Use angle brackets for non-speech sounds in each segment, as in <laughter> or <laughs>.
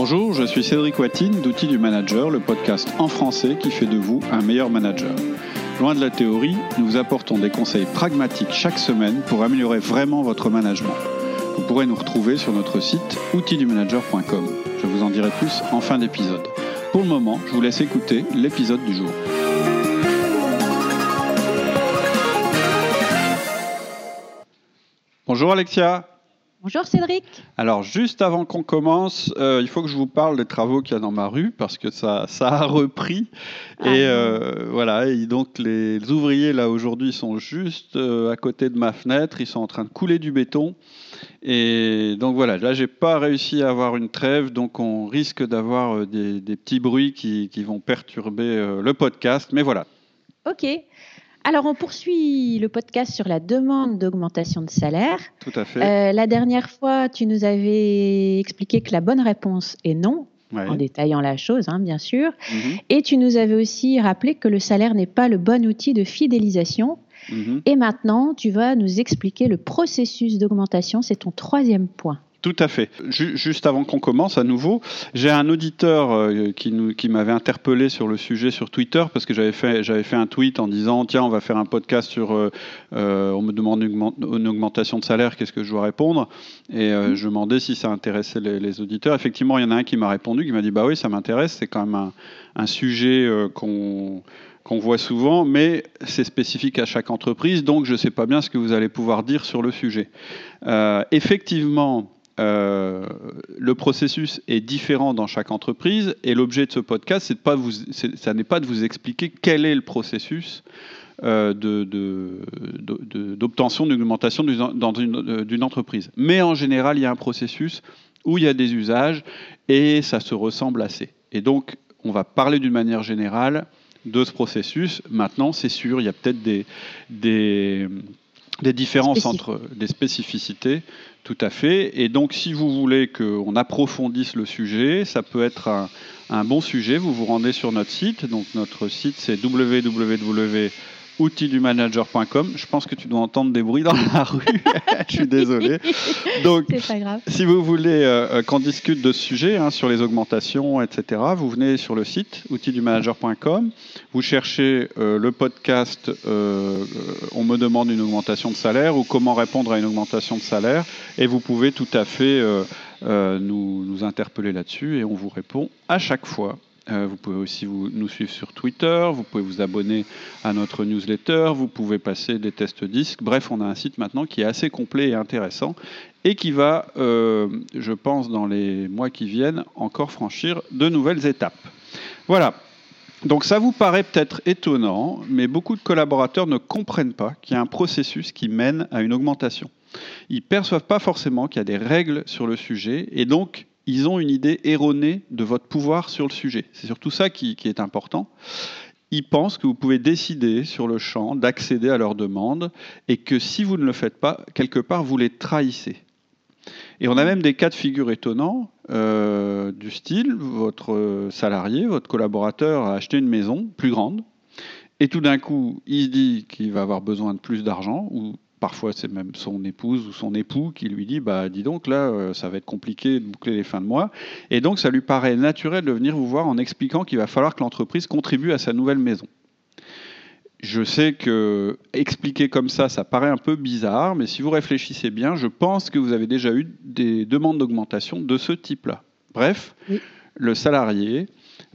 Bonjour, je suis Cédric Watine d'Outils du Manager, le podcast en français qui fait de vous un meilleur manager. Loin de la théorie, nous vous apportons des conseils pragmatiques chaque semaine pour améliorer vraiment votre management. Vous pourrez nous retrouver sur notre site outildumanager.com. Je vous en dirai plus en fin d'épisode. Pour le moment, je vous laisse écouter l'épisode du jour. Bonjour Alexia. Bonjour Cédric. Alors juste avant qu'on commence, euh, il faut que je vous parle des travaux qu'il y a dans ma rue parce que ça, ça a repris. Ah et euh, voilà, et donc les ouvriers là aujourd'hui sont juste euh, à côté de ma fenêtre, ils sont en train de couler du béton. Et donc voilà, là j'ai pas réussi à avoir une trêve, donc on risque d'avoir des, des petits bruits qui, qui vont perturber le podcast. Mais voilà, Ok. Alors on poursuit le podcast sur la demande d'augmentation de salaire. tout à fait. Euh, la dernière fois, tu nous avais expliqué que la bonne réponse est non, Ouais. en détaillant la chose, hein, bien sûr. Mhm, Et tu nous avais aussi rappelé que le salaire n'est pas le bon outil de fidélisation. mhm. Et maintenant, tu vas nous expliquer le processus d'augmentation. C'est ton troisième point. Tout à fait. Ju- juste avant qu'on commence à nouveau, j'ai un auditeur euh, qui, qui m'avait interpellé sur le sujet sur Twitter parce que j'avais fait, j'avais fait un tweet en disant tiens on va faire un podcast sur euh, euh, on me demande une, augment- une augmentation de salaire qu'est-ce que je dois répondre? Et je demandais si ça intéressait les, auditeurs. Effectivement il y en a un qui m'a répondu qui m'a dit bah oui ça m'intéresse c'est quand même un, sujet qu'on qu'on voit souvent, mais c'est spécifique à chaque entreprise, donc je ne sais pas bien ce que vous allez pouvoir dire sur le sujet. Effectivement, euh, le processus est différent dans chaque entreprise et l'objet de ce podcast, c'est de pas vous, ça n'est pas de vous expliquer quel est le processus euh, de- de- de- d'obtention euh, d'une entreprise. Mais en général, il y a un processus où il y a des usages et ça se ressemble assez. Et donc, on va parler d'une manière générale de ce processus. Maintenant, c'est sûr, il y a peut-être des, des, des différences Spécif- entre des spécificités, tout à fait. Et donc, si vous voulez qu'on approfondisse le sujet, ça peut être un, bon sujet. Vous vous rendez sur notre site. Donc, notre site, c'est www.outildumanager.com. Je pense que tu dois entendre des bruits dans la rue. <laughs> Je suis désolé. Donc, C'est pas grave. si vous voulez euh, euh, qu'on discute de ce sujet, hein, sur les augmentations, etc., vous venez sur le site outildumanager.com, vous cherchez euh, le podcast euh, On me demande une augmentation de salaire ou comment répondre à une augmentation de salaire, et vous pouvez tout à fait nous, nous interpeller là-dessus et on vous répond à chaque fois. Euh, vous pouvez aussi nous suivre sur Twitter, vous pouvez vous abonner à notre newsletter, vous pouvez passer des tests disques. Bref, on a un site maintenant qui est assez complet et intéressant et qui va, euh, je pense, dans les mois qui viennent, encore franchir de nouvelles étapes. Voilà. Donc ça vous paraît peut-être étonnant, mais beaucoup de collaborateurs ne comprennent pas qu'il y a un processus qui mène à une augmentation. Ils perçoivent pas forcément qu'il y a des règles sur le sujet et donc ils ont une idée erronée de votre pouvoir sur le sujet. C'est surtout ça qui, est important. Ils pensent que vous pouvez décider sur le champ d'accéder à leurs demandes et que si vous ne le faites pas, quelque part, vous les trahissez. Et on a même des cas de figure étonnants euh, du style, votre salarié, votre collaborateur a acheté une maison plus grande, et tout d'un coup, il se dit qu'il va avoir besoin de plus d'argent, ou parfois c'est même son épouse ou son époux qui lui dit, bah dis donc là, euh, ça va être compliqué de boucler les fins de mois, et donc ça lui paraît naturel de venir vous voir en expliquant qu'il va falloir que l'entreprise contribue à sa nouvelle maison. Je sais que expliquer comme ça, ça paraît un peu bizarre, mais si vous réfléchissez bien, je pense que vous avez déjà eu des demandes d'augmentation de ce type-là. Bref, Oui. le salarié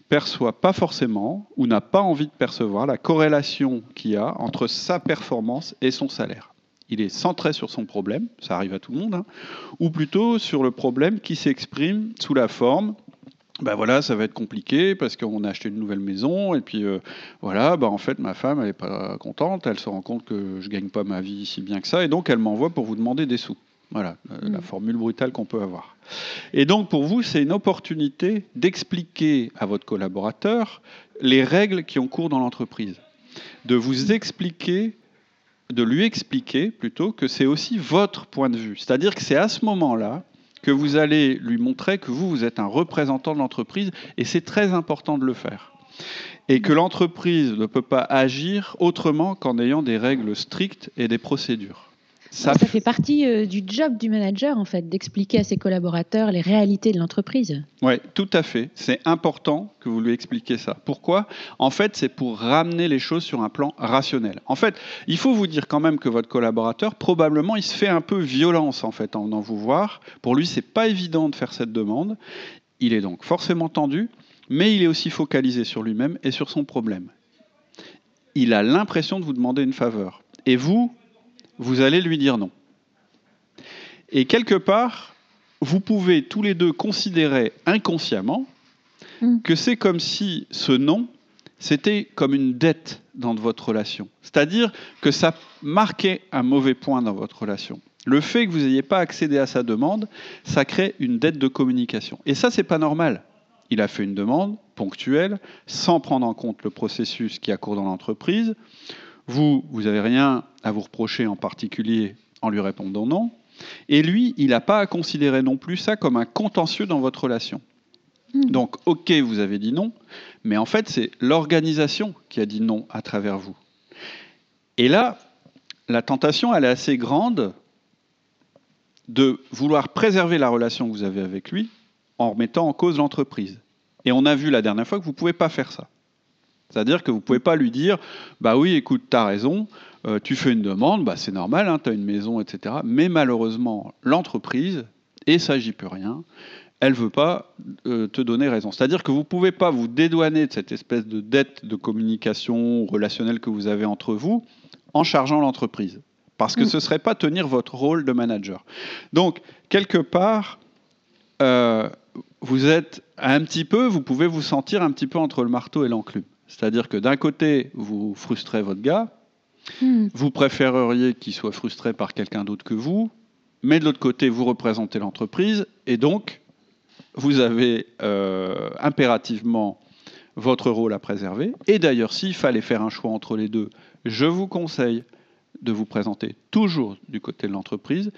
perçoit pas forcément ou n'a pas envie de percevoir la corrélation qu'il y a entre sa performance et son salaire. Il est centré sur son problème, ça arrive à tout le monde, hein, ou plutôt sur le problème qui s'exprime sous la forme ben voilà, ça va être compliqué parce qu'on a acheté une nouvelle maison et puis euh, voilà, bah en fait ma femme elle est pas contente, elle se rend compte que je gagne pas ma vie si bien que ça et donc elle m'envoie pour vous demander des sous. Voilà, euh, la Mm. formule brutale qu'on peut avoir. Et donc pour vous, c'est une opportunité d'expliquer à votre collaborateur les règles qui ont cours dans l'entreprise, de vous expliquer de lui expliquer plutôt que c'est aussi votre point de vue. C'est-à-dire que c'est à ce moment-là que vous allez lui montrer que vous, vous êtes un représentant de l'entreprise et c'est très important de le faire. Et que l'entreprise ne peut pas agir autrement qu'en ayant des règles strictes et des procédures. Ça, fait partie euh, du job du manager, en fait, d'expliquer à ses collaborateurs les réalités de l'entreprise. Oui, tout à fait. C'est important que vous lui expliquiez ça. Pourquoi? En fait, c'est pour ramener les choses sur un plan rationnel. En fait, il faut vous dire quand même que votre collaborateur, probablement, il se fait un peu violence, en fait, en venant vous voir. Pour lui, c'est pas évident de faire cette demande. Il est donc forcément tendu, mais il est aussi focalisé sur lui-même et sur son problème. Il a l'impression de vous demander une faveur. Et vous, vous allez lui dire non. Et quelque part, vous pouvez tous les deux considérer inconsciemment mm. que c'est comme si ce non, c'était comme une dette dans votre relation. C'est-à-dire que ça marquait un mauvais point dans votre relation. Le fait que vous n'ayez pas accédé à sa demande, ça crée une dette de communication. Et ça, c'est pas normal. Il a fait une demande ponctuelle, sans prendre en compte le processus qui a cours dans l'entreprise. Vous, vous n'avez rien à vous reprocher en particulier en lui répondant non. Et lui, il n'a pas à considérer non plus ça comme un contentieux dans votre relation. Hmm. Donc, ok, vous avez dit non, mais en fait, c'est l'organisation qui a dit non à travers vous. Et là, la tentation, elle est assez grande de vouloir préserver la relation que vous avez avec lui en remettant en cause l'entreprise. Et on a vu la dernière fois que vous ne pouvez pas faire ça. C'est-à-dire que vous ne pouvez pas lui dire Bah oui, écoute, tu as raison, euh, tu fais une demande, bah, c'est normal, hein, tu as une maison, etc. Mais malheureusement, l'entreprise, et ça, j'y peux rien, elle ne veut pas euh, te donner raison. C'est-à-dire que vous ne pouvez pas vous dédouaner de cette espèce de dette de communication relationnelle que vous avez entre vous en chargeant l'entreprise. Parce que mm. ce ne serait pas tenir votre rôle de manager. Donc, quelque part, euh, vous êtes un petit peu, vous pouvez vous sentir un petit peu entre le marteau et l'enclume. C'est-à-dire que d'un côté, vous frustrez votre gars, mm. vous préféreriez qu'il soit frustré par quelqu'un d'autre que vous, mais de l'autre côté, vous représentez l'entreprise, et donc, vous avez euh, impérativement votre rôle à préserver. Et d'ailleurs, s'il fallait faire un choix entre les deux, je vous conseille de vous présenter toujours du côté de l'entreprise,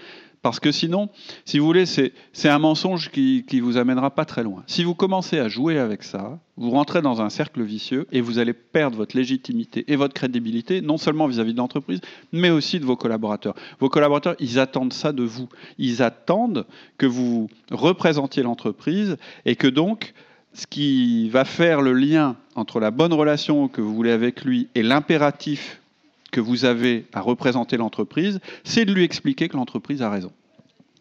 parce que sinon, si vous voulez, c'est un mensonge qui ne vous amènera pas très loin. Si vous commencez à jouer avec ça, vous rentrez dans un cercle vicieux et vous allez perdre votre légitimité et votre crédibilité, non seulement vis-à-vis de l'entreprise, mais aussi de vos collaborateurs. Vos collaborateurs, ils attendent ça de vous. Ils attendent que vous représentiez l'entreprise et que donc, ce qui va faire le lien entre la bonne relation que vous voulez avec lui et l'impératif que vous avez à représenter l'entreprise, c'est de lui expliquer que l'entreprise a raison.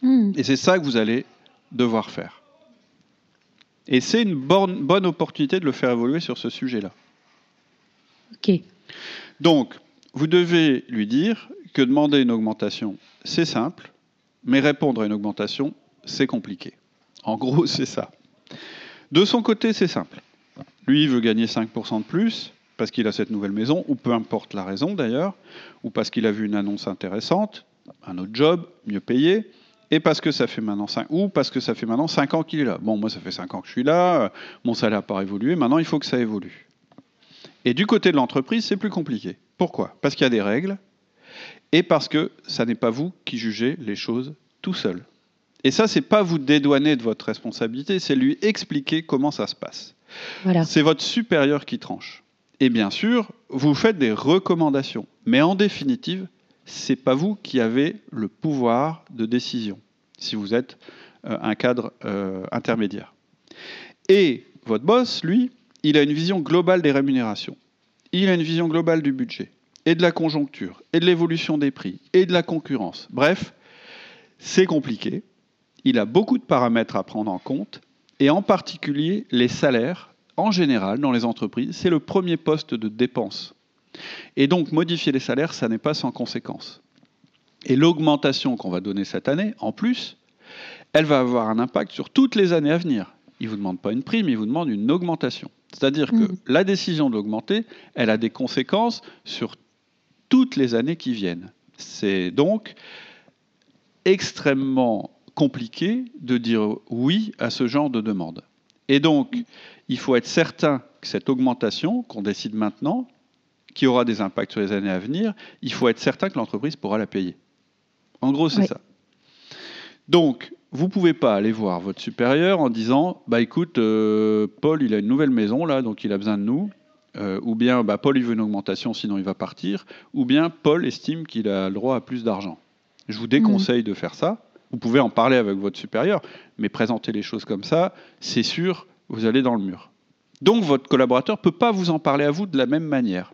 Hmm. Et c'est ça que vous allez devoir faire. Et c'est une bonne, bonne opportunité de le faire évoluer sur ce sujet-là. Ok. Donc, vous devez lui dire que demander une augmentation, c'est simple, mais répondre à une augmentation, c'est compliqué. En gros, <laughs> c'est ça. De son côté, c'est simple. Lui, il veut gagner 5% de plus parce qu'il a cette nouvelle maison, ou peu importe la raison d'ailleurs, ou parce qu'il a vu une annonce intéressante, un autre job, mieux payé, et parce que ça fait maintenant 5, ou parce que ça fait maintenant 5 ans qu'il est là. Bon, moi ça fait 5 ans que je suis là, euh, mon salaire n'a pas évolué, maintenant il faut que ça évolue. Et du côté de l'entreprise, c'est plus compliqué. Pourquoi? Parce qu'il y a des règles, et parce que ça n'est pas vous qui jugez les choses tout seul. Et ça, c'est pas vous dédouaner de votre responsabilité, c'est lui expliquer comment ça se passe. Voilà. C'est votre supérieur qui tranche. Et bien sûr, vous faites des recommandations. Mais en définitive, ce n'est pas vous qui avez le pouvoir de décision, si vous êtes euh, un cadre euh, intermédiaire. Et votre boss, lui, il a une vision globale des rémunérations. Il a une vision globale du budget, et de la conjoncture, et de l'évolution des prix, et de la concurrence. Bref, c'est compliqué. Il a beaucoup de paramètres à prendre en compte, et en particulier les salaires en général, dans les entreprises, c'est le premier poste de dépense. Et donc, modifier les salaires, ça n'est pas sans conséquence. Et l'augmentation qu'on va donner cette année, en plus, elle va avoir un impact sur toutes les années à venir. Il ne vous demande pas une prime, il vous demande une augmentation. C'est-à-dire que mmh. la décision d'augmenter, elle a des conséquences sur toutes les années qui viennent. C'est donc extrêmement compliqué de dire oui à ce genre de demande. Et donc, il faut être certain que cette augmentation qu'on décide maintenant, qui aura des impacts sur les années à venir, il faut être certain que l'entreprise pourra la payer. En gros, c'est ça. Donc, vous ne pouvez pas aller voir votre supérieur en disant bah écoute, euh, Paul, il a une nouvelle maison là, donc il a besoin de nous. Euh, ou bien bah, Paul, il veut une augmentation, sinon il va partir. Ou bien Paul estime qu'il a le droit à plus d'argent. Je vous déconseille de faire ça. Vous pouvez en parler avec votre supérieur, mais présenter les choses comme ça, c'est sûr, vous allez dans le mur. Donc votre collaborateur ne peut pas vous en parler à vous de la même manière.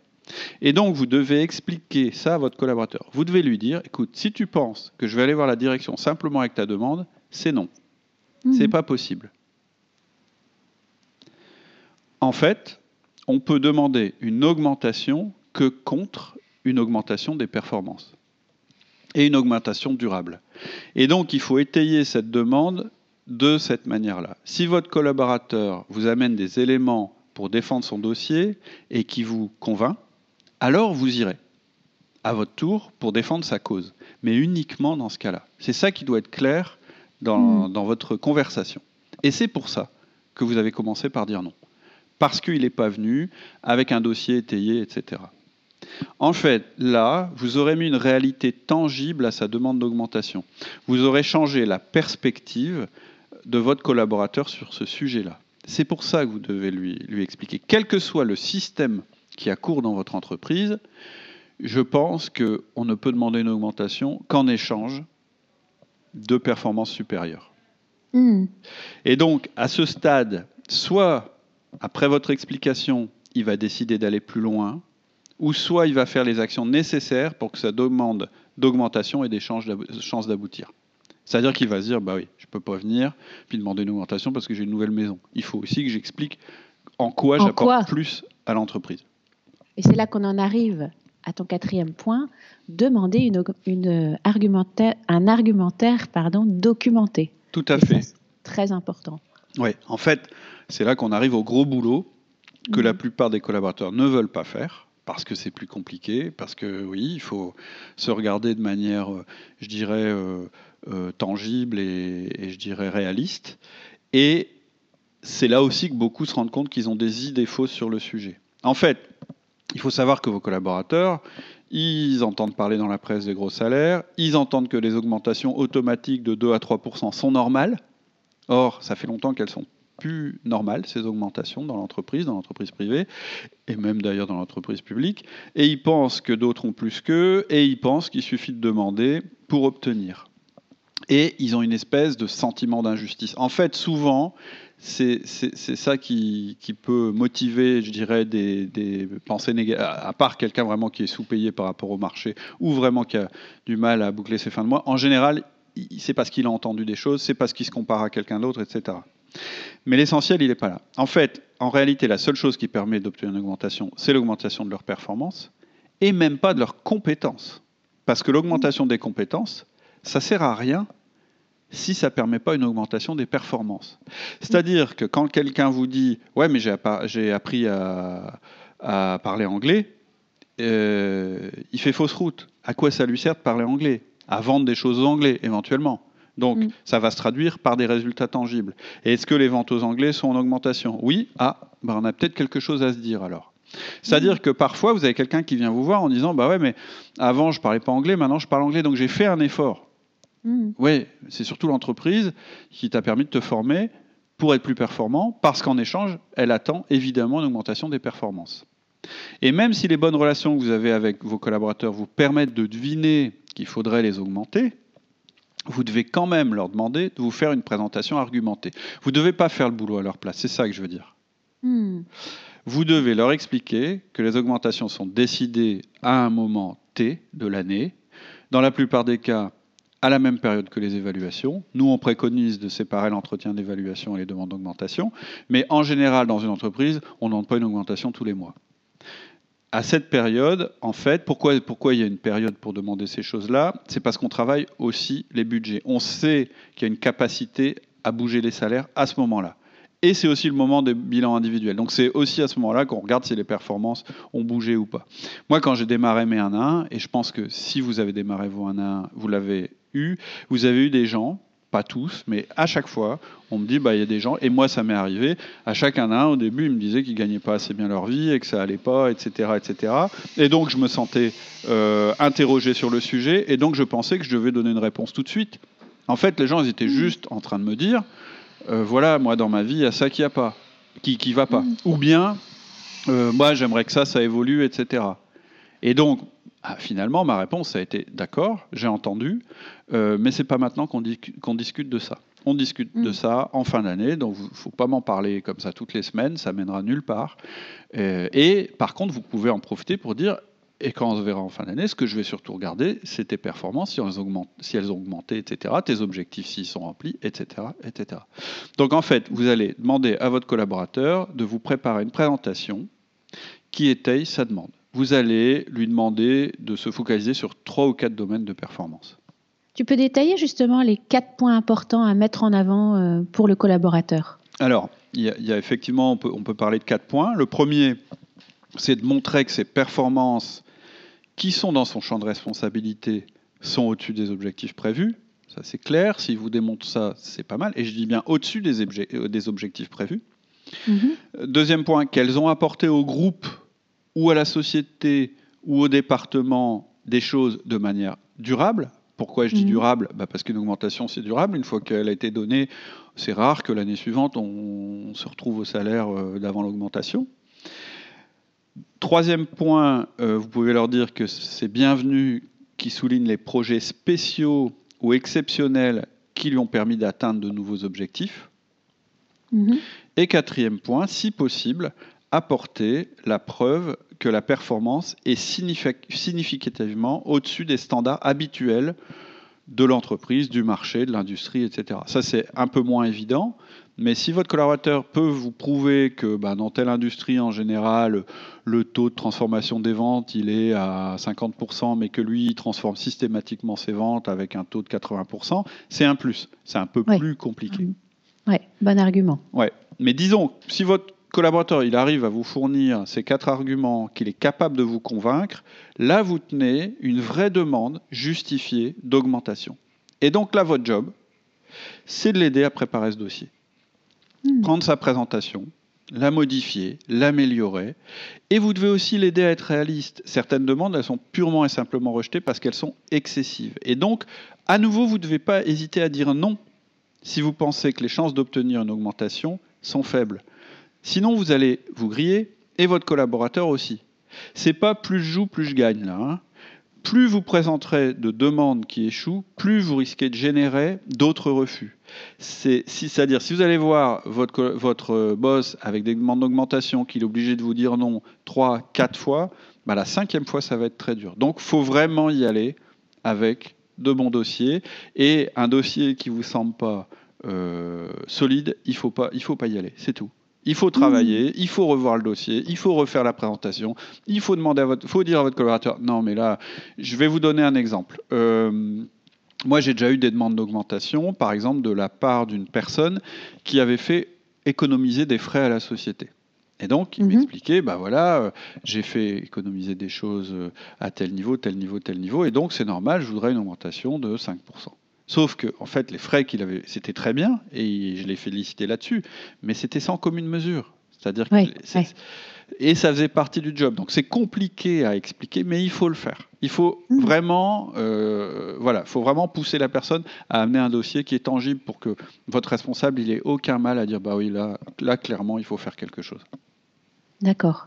Et donc vous devez expliquer ça à votre collaborateur. Vous devez lui dire, écoute, si tu penses que je vais aller voir la direction simplement avec ta demande, c'est non. Ce C'est pas possible. En fait, on peut demander une augmentation que contre une augmentation des performances et une augmentation durable. Et donc, il faut étayer cette demande de cette manière-là. Si votre collaborateur vous amène des éléments pour défendre son dossier et qui vous convainc, alors vous irez à votre tour pour défendre sa cause, mais uniquement dans ce cas-là. C'est ça qui doit être clair dans, hmm. dans votre conversation. Et c'est pour ça que vous avez commencé par dire non. Parce qu'il n'est pas venu avec un dossier étayé, etc. En fait, là, vous aurez mis une réalité tangible à sa demande d'augmentation. Vous aurez changé la perspective de votre collaborateur sur ce sujet-là. C'est pour ça que vous devez lui, lui expliquer. Quel que soit le système qui a cours dans votre entreprise, je pense qu'on ne peut demander une augmentation qu'en échange de performances supérieures. Hmm. Et donc, à ce stade, soit après votre explication, il va décider d'aller plus loin, ou soit il va faire les actions nécessaires pour que sa demande d'augmentation ait des chances d'aboutir. C'est-à-dire qu'il va se dire, bah oui, je ne peux pas venir, puis demander une augmentation parce que j'ai une nouvelle maison. Il faut aussi que j'explique en quoi j'apporte plus à l'entreprise. Et c'est là qu'on en arrive à ton quatrième point, demander une, une argumentaire, un argumentaire pardon, documenté. Tout à fait. très important. Oui, en fait, c'est là qu'on arrive au gros boulot que la mhm. plupart des collaborateurs ne veulent pas faire parce que c'est plus compliqué, parce que oui, il faut se regarder de manière, euh, je dirais, euh, euh, tangible et, je dirais réaliste. Et c'est là aussi que beaucoup se rendent compte qu'ils ont des idées fausses sur le sujet. En fait, il faut savoir que vos collaborateurs, ils entendent parler dans la presse des gros salaires, ils entendent que les augmentations automatiques de 2 à 3% sont normales. Or, ça fait longtemps qu'elles sont plus normales, ces augmentations dans l'entreprise, dans l'entreprise privée, et même d'ailleurs dans l'entreprise publique. Et ils pensent que d'autres ont plus qu'eux, et ils pensent qu'il suffit de demander pour obtenir. Et ils ont une espèce de sentiment d'injustice. En fait, souvent, c'est ça qui, peut motiver, je dirais, des, des pensées négatives, à part quelqu'un vraiment qui est sous-payé par rapport au marché, ou vraiment qui a du mal à boucler ses fins de mois. En général, c'est parce qu'il a entendu des choses, c'est parce qu'il se compare à quelqu'un d'autre, etc. Mais l'essentiel, il n'est pas là. En fait, en réalité, la seule chose qui permet d'obtenir une augmentation, c'est l'augmentation de leur performance, et même pas de leurs compétences. Parce que l'augmentation des compétences, ça sert à rien si ça ne permet pas une augmentation des performances. C'est-à-dire que quand quelqu'un vous dit Ouais, mais j'ai appris à, parler anglais, euh, il fait fausse route. À quoi ça lui sert de parler anglais? À vendre des choses aux anglais, éventuellement. Donc, mm. ça va se traduire par des résultats tangibles. Et est-ce que les ventes aux Anglais sont en augmentation? Oui. Ah, ben on a peut-être quelque chose à se dire alors. C'est-à-dire mm. que parfois, vous avez quelqu'un qui vient vous voir en disant Bah ouais, mais avant, je parlais pas anglais, maintenant, je parle anglais, donc j'ai fait un effort. Mm. Oui, c'est surtout l'entreprise qui t'a permis de te former pour être plus performant, parce qu'en échange, elle attend évidemment une augmentation des performances. Et même si les bonnes relations que vous avez avec vos collaborateurs vous permettent de deviner qu'il faudrait les augmenter, vous devez quand même leur demander de vous faire une présentation argumentée. Vous ne devez pas faire le boulot à leur place, c'est ça que je veux dire. Hmm. Vous devez leur expliquer que les augmentations sont décidées à un moment T de l'année, dans la plupart des cas à la même période que les évaluations. Nous, on préconise de séparer l'entretien d'évaluation et les demandes d'augmentation, mais en général, dans une entreprise, on ne demande pas une augmentation tous les mois à cette période, en fait, pourquoi, pourquoi il y a une période pour demander ces choses-là? C'est parce qu'on travaille aussi les budgets. On sait qu'il y a une capacité à bouger les salaires à ce moment-là. Et c'est aussi le moment des bilans individuels. Donc c'est aussi à ce moment-là qu'on regarde si les performances ont bougé ou pas. Moi, quand j'ai démarré mes 1 à 1, et je pense que si vous avez démarré vos 1 à 1, vous l'avez eu, vous avez eu des gens pas tous, mais à chaque fois, on me dit, bah, il y a des gens, et moi ça m'est arrivé, à chacun un, au début, ils me disaient qu'ils gagnaient pas assez bien leur vie et que ça allait pas, etc. etc. Et donc je me sentais euh, interrogé sur le sujet, et donc je pensais que je devais donner une réponse tout de suite. En fait, les gens, ils étaient juste en train de me dire, euh, voilà, moi dans ma vie, il y a ça qui a pas, qui qui va pas. Ou bien, euh, moi j'aimerais que ça, ça évolue, etc. Et donc, Ah, finalement, ma réponse a été d'accord, j'ai entendu, euh, mais c'est pas maintenant qu'on discute de ça. On discute de Mm. ça en fin d'année, donc il ne faut pas m'en parler comme ça toutes les semaines, ça mènera nulle part. Euh, et par contre, vous pouvez en profiter pour dire, et quand on se verra en fin d'année, ce que je vais surtout regarder, c'est tes performances, si elles, augmentent, si elles ont augmenté, etc., tes objectifs s'ils sont remplis, etc., etc. Donc en fait, vous allez demander à votre collaborateur de vous préparer une présentation qui étaye sa demande. Vous allez lui demander de se focaliser sur trois ou quatre domaines de performance. Tu peux détailler justement les quatre points importants à mettre en avant euh, pour le collaborateur? Alors, il y, a, il y a effectivement, on peut, on peut parler de quatre points. Le premier, c'est de montrer que ses performances qui sont dans son champ de responsabilité sont au-dessus des objectifs prévus. Ça, c'est clair. S'il vous démontre ça, c'est pas mal. Et je dis bien au-dessus des, euh, des objectifs prévus. Mhm. Deuxième point, qu'elles ont apporté au groupe ou à la société ou au département des choses de manière durable. Pourquoi je dis Mhm. durable? Bah, Parce qu'une augmentation, c'est durable. Une fois qu'elle a été donnée, c'est rare que l'année suivante, on se retrouve au salaire euh, d'avant l'augmentation. Troisième point, euh, vous pouvez leur dire que c'est bienvenu qui souligne les projets spéciaux ou exceptionnels qui lui ont permis d'atteindre de nouveaux objectifs. Mhm. Et quatrième point, si possible, apporter la preuve que la performance est signifi- significativement au-dessus des standards habituels de l'entreprise, du marché, de l'industrie, etc. Ça, c'est un peu moins évident, mais si votre collaborateur peut vous prouver que bah, dans telle industrie en général, le taux de transformation des ventes, il est à 50%, mais que lui, il transforme systématiquement ses ventes avec un taux de 80%, c'est un plus. C'est un peu Ouais. plus compliqué. Ouais, bon argument. Ouais. Mais disons, si votre collaborateur il arrive à vous fournir ces quatre arguments, qu'il est capable de vous convaincre, là vous tenez une vraie demande justifiée d'augmentation. Et donc là, votre job, c'est de l'aider à préparer ce dossier. Hmm. Prendre sa présentation, la modifier, l'améliorer. Et vous devez aussi l'aider à être réaliste. Certaines demandes, elles sont purement et simplement rejetées parce qu'elles sont excessives. Et donc, à nouveau, vous ne devez pas hésiter à dire non si vous pensez que les chances d'obtenir une augmentation sont faibles. Sinon, vous allez vous griller et votre collaborateur aussi. C'est pas plus je joue, plus je gagne là. hein. Plus vous présenterez de demandes qui échouent, plus vous risquez de générer d'autres refus. C'est-à-dire, si vous allez voir votre, euh, boss avec des demandes d'augmentation, qu'il est obligé de vous dire non trois, quatre fois, bah, la cinquième fois, ça va être très dur. Donc, faut vraiment y aller avec de bons dossiers. Et un dossier qui vous semble pas euh, solide, il faut pas, il faut pas y aller. C'est tout. Il faut travailler, il faut revoir le dossier, il faut refaire la présentation, il faut demander à votre, faut dire à votre collaborateur, non mais là, je vais vous donner un exemple. Euh, moi, j'ai déjà eu des demandes d'augmentation, par exemple, de la part d'une personne qui avait fait économiser des frais à la société. Et donc, il Mhm. m'expliquait, bah voilà, euh, j'ai fait économiser des choses euh, à tel niveau, tel niveau, tel niveau, et donc c'est normal, je voudrais une augmentation de 5%. Sauf que, en fait, les frais qu'il avait, c'était très bien, et je l'ai félicité là-dessus, mais c'était sans commune mesure. C'est-à-dire que et ça faisait partie du job. Donc c'est compliqué à expliquer, mais il faut le faire. Il faut Mhm. vraiment, euh, voilà, faut vraiment pousser la personne à amener un dossier qui est tangible pour que votre responsable, il ait aucun mal à dire, bah oui, là, là clairement, il faut faire quelque chose. D'accord.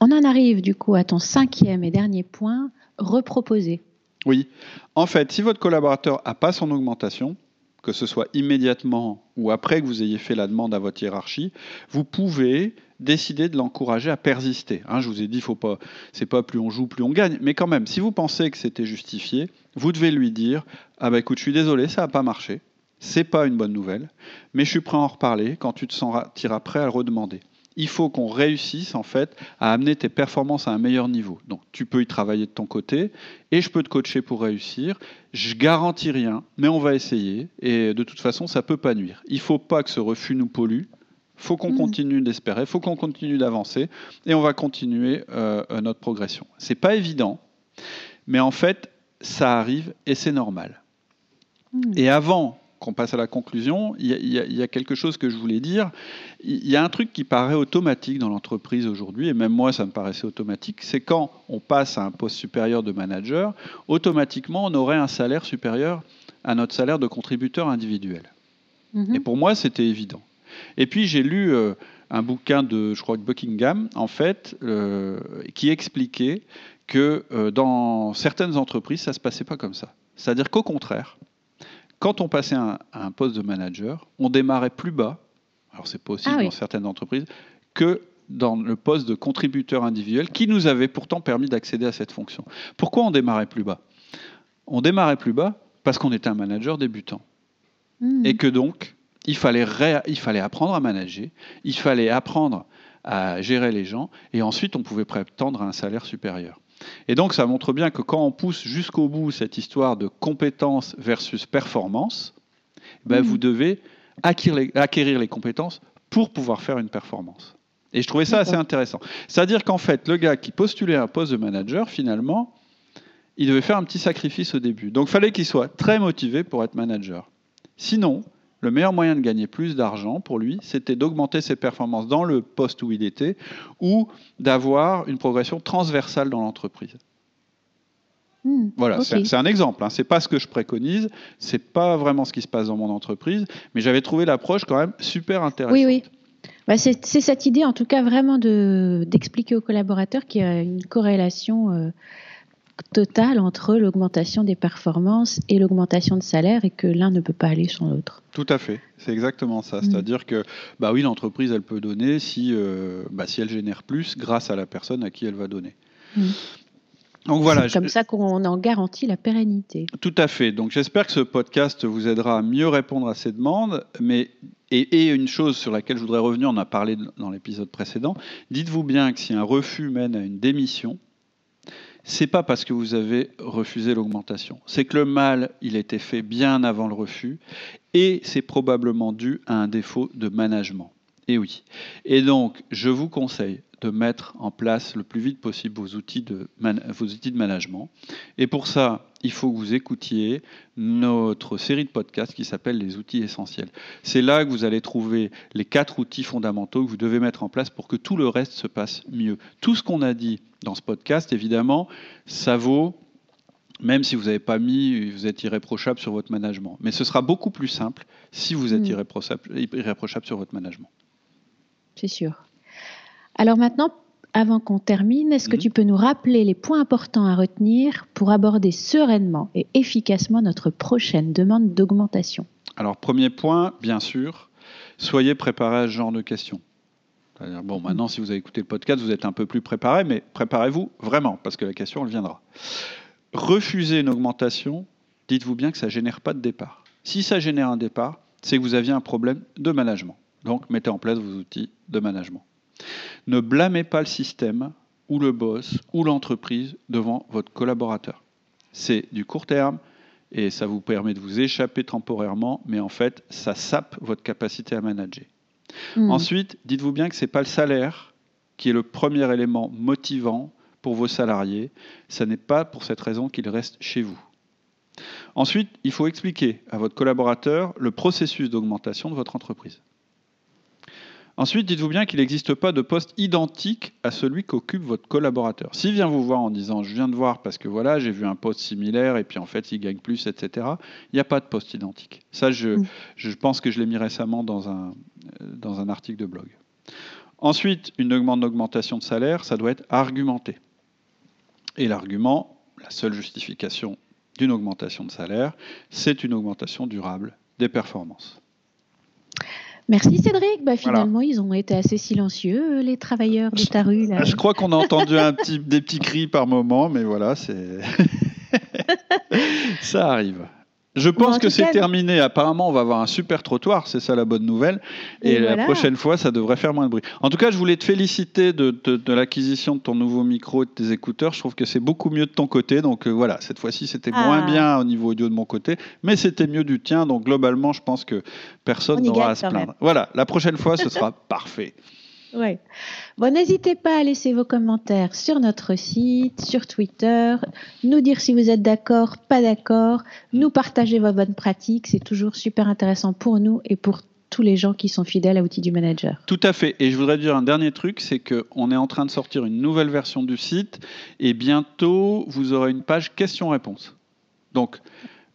On en arrive du coup à ton cinquième et dernier point, reproposer. Oui. En fait, si votre collaborateur n'a pas son augmentation, que ce soit immédiatement ou après que vous ayez fait la demande à votre hiérarchie, vous pouvez décider de l'encourager à persister. Hein, je vous ai dit, faut pas, c'est pas plus on joue, plus on gagne. Mais quand même, si vous pensez que c'était justifié, vous devez lui dire, ah bah écoute, je suis désolé, ça n'a pas marché. C'est pas une bonne nouvelle, mais je suis prêt à en reparler quand tu te sentiras prêt à le redemander. Il faut qu'on réussisse en fait à amener tes performances à un meilleur niveau. Donc tu peux y travailler de ton côté et je peux te coacher pour réussir. Je garantis rien, mais on va essayer et de toute façon ça peut pas nuire. Il faut pas que ce refus nous pollue. Faut qu'on Mhm. continue d'espérer, faut qu'on continue d'avancer et on va continuer euh, notre progression. C'est pas évident, mais en fait ça arrive et c'est normal. Hmm. Et avant qu'on passe à la conclusion, il y, a- y y quelque chose que je voulais dire. Il y a un truc qui paraît automatique dans l'entreprise aujourd'hui, et même moi ça me paraissait automatique, c'est quand on passe à un poste supérieur de manager, automatiquement on aurait un salaire supérieur à notre salaire de contributeur individuel. Mhm. Et pour moi, c'était évident. Et puis j'ai lu euh, un bouquin de, je crois, de Buckingham, en fait, euh, qui expliquait que euh, dans certaines entreprises, ça ne se passait pas comme ça. C'est-à-dire qu'au contraire, quand on passait à un, poste de manager, on démarrait plus bas, alors c'est possible ah dans certaines entreprises, que dans le poste de contributeur individuel qui nous avait pourtant permis d'accéder à cette fonction. Pourquoi on démarrait plus bas? On démarrait plus bas parce qu'on était un manager débutant. Hmm. Et que donc, il fallait, il fallait apprendre à manager, il fallait apprendre à gérer les gens, et ensuite on pouvait prétendre à un salaire supérieur. Et donc ça montre bien que quand on pousse jusqu'au bout cette histoire de compétence versus performance, ben, hmm. vous devez acquérir les compétences pour pouvoir faire une performance. Et je trouvais ça assez intéressant. C'est-à-dire qu'en fait, le gars qui postulait un poste de manager, finalement, il devait faire un petit sacrifice au début. Donc il fallait qu'il soit très motivé pour être manager. Sinon, le meilleur moyen de gagner plus d'argent pour lui, c'était d'augmenter ses performances dans le poste où il était ou d'avoir une progression transversale dans l'entreprise. Hmm, voilà, c'est un exemple. Hein. C'est pas ce que je préconise, c'est pas vraiment ce qui se passe dans mon entreprise, mais j'avais trouvé l'approche quand même super intéressante. Oui, oui. Bah, c'est cette idée, en tout cas, vraiment d'expliquer aux collaborateurs qu'il y a une corrélation euh, totale entre l'augmentation des performances et l'augmentation de salaire et que l'un ne peut pas aller sans l'autre. Tout à fait, c'est exactement ça. Mm. C'est-à-dire que, bah oui, l'entreprise, elle peut donner si, euh, bah, si elle génère plus grâce à la personne à qui elle va donner. Mm. Donc voilà. C'est comme ça qu'on en garantit la pérennité. Tout à fait. Donc j'espère que ce podcast vous aidera à mieux répondre à ces demandes. Mais et, une chose sur laquelle je voudrais revenir, on a parlé dans l'épisode précédent. Dites-vous bien que si un refus mène à une démission, c'est pas parce que vous avez refusé l'augmentation. C'est que le mal, il a été fait bien avant le refus, et c'est probablement dû à un défaut de management. Et oui. Et donc, je vous conseille de mettre en place le plus vite possible vos outils de, vos outils de management. Et pour ça, il faut que vous écoutiez notre série de podcasts qui s'appelle Les outils essentiels. C'est là que vous allez trouver les quatre outils fondamentaux que vous devez mettre en place pour que tout le reste se passe mieux. Tout ce qu'on a dit dans ce podcast, évidemment, ça vaut même si vous n'avez pas mis, vous êtes irréprochable sur votre management. Mais ce sera beaucoup plus simple si vous êtes mmh. irréprochable sur votre management. C'est sûr. Alors maintenant, avant qu'on termine, est-ce que mhm. tu peux nous rappeler les points importants à retenir pour aborder sereinement et efficacement notre prochaine demande d'augmentation? Alors, premier point, bien sûr, soyez préparés à ce genre de questions. Bon, maintenant, si vous avez écouté le podcast, vous êtes un peu plus préparé, mais préparez-vous vraiment, parce que la question, elle viendra. Refuser une augmentation, dites-vous bien que ça ne génère pas de départ. Si ça génère un départ, c'est que vous aviez un problème de management. Donc, mettez en place vos outils de management. Ne blâmez pas le système ou le boss ou l'entreprise devant votre collaborateur. C'est du court terme et ça vous permet de vous échapper temporairement, mais en fait, ça sape votre capacité à manager. Hmm. Ensuite, dites-vous bien que ce n'est pas le salaire qui est le premier élément motivant pour vos salariés. Ce n'est pas pour cette raison qu'ils restent chez vous. Ensuite, il faut expliquer à votre collaborateur le processus d'augmentation de votre entreprise. Ensuite, dites-vous bien qu'il n'existe pas de poste identique à celui qu'occupe votre collaborateur. S'il vient vous voir en disant je viens de voir parce que voilà, j'ai vu un poste similaire et puis en fait il gagne plus, etc., il n'y a pas de poste identique. Ça, je, mm. je pense que je l'ai mis récemment dans un, dans un article de blog. Ensuite, une demande d'augmentation de salaire, ça doit être argumenté. Et l'argument, la seule justification d'une augmentation de salaire, c'est une augmentation durable des performances. Merci Cédric. Bah, finalement, ils ont été assez silencieux, les travailleurs de ta rue. Là. Je crois qu'on a entendu un petit, des petits cris par moment, mais voilà, c'est <laughs> <laughs> ça arrive. Je pense que c'est terminé. Apparemment, on va avoir un super trottoir, c'est ça la bonne nouvelle. Et, la prochaine fois, ça devrait faire moins de bruit. En tout cas, je voulais te féliciter de, l'acquisition de ton nouveau micro et de tes écouteurs. Je trouve que c'est beaucoup mieux de ton côté. Donc euh, voilà, cette fois-ci, c'était moins ah. bien au niveau audio de mon côté, mais c'était mieux du tien. Donc globalement, je pense que personne n'aura à se plaindre. Voilà, la prochaine fois, ce sera <laughs> parfait. Ouais. Bon, n'hésitez pas à laisser vos commentaires sur notre site, sur Twitter, nous dire si vous êtes d'accord, pas d'accord, nous partager vos bonnes pratiques. C'est toujours super intéressant pour nous et pour tous les gens qui sont fidèles à Outils du Manager. Tout à fait. Et je voudrais dire un dernier truc, c'est qu'on est en train de sortir une nouvelle version du site et bientôt vous aurez une page questions-réponses. Donc,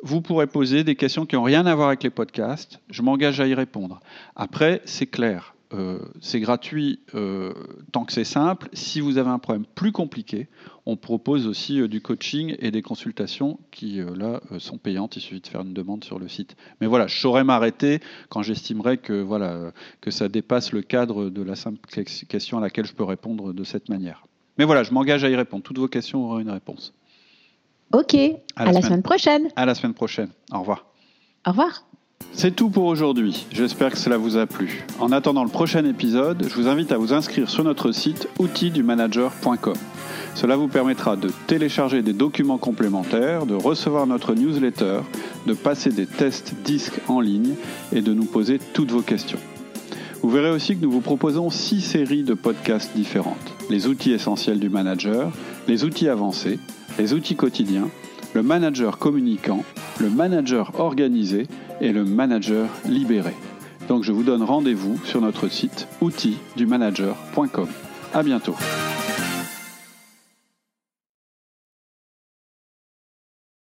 vous pourrez poser des questions qui n'ont rien à voir avec les podcasts. Je m'engage à y répondre. Après, c'est clair euh, c'est gratuit euh, tant que c'est simple. Si vous avez un problème plus compliqué, on propose aussi du coaching et des consultations qui, là, sont payantes. Il suffit de faire une demande sur le site. Mais voilà, je saurais m'arrêter quand j'estimerais que, voilà, que ça dépasse le cadre de la simple question à laquelle je peux répondre de cette manière. Mais voilà, je m'engage à y répondre. Toutes vos questions auront une réponse. Ok, à, la, semaine prochaine. À la semaine prochaine. Au revoir. Au revoir. C'est tout pour aujourd'hui. J'espère que cela vous a plu. En attendant le prochain épisode, je vous invite à vous inscrire sur notre site outildumanager.com. Cela vous permettra de télécharger des documents complémentaires, de recevoir notre newsletter, de passer des tests disques en ligne et de nous poser toutes vos questions. Vous verrez aussi que nous vous proposons six séries de podcasts différentes. Les outils essentiels du manager, les outils avancés, les outils quotidiens, le manager communicant, le manager organisé et le manager libéré. Donc je vous donne rendez-vous sur notre site outildumanager.com. À bientôt.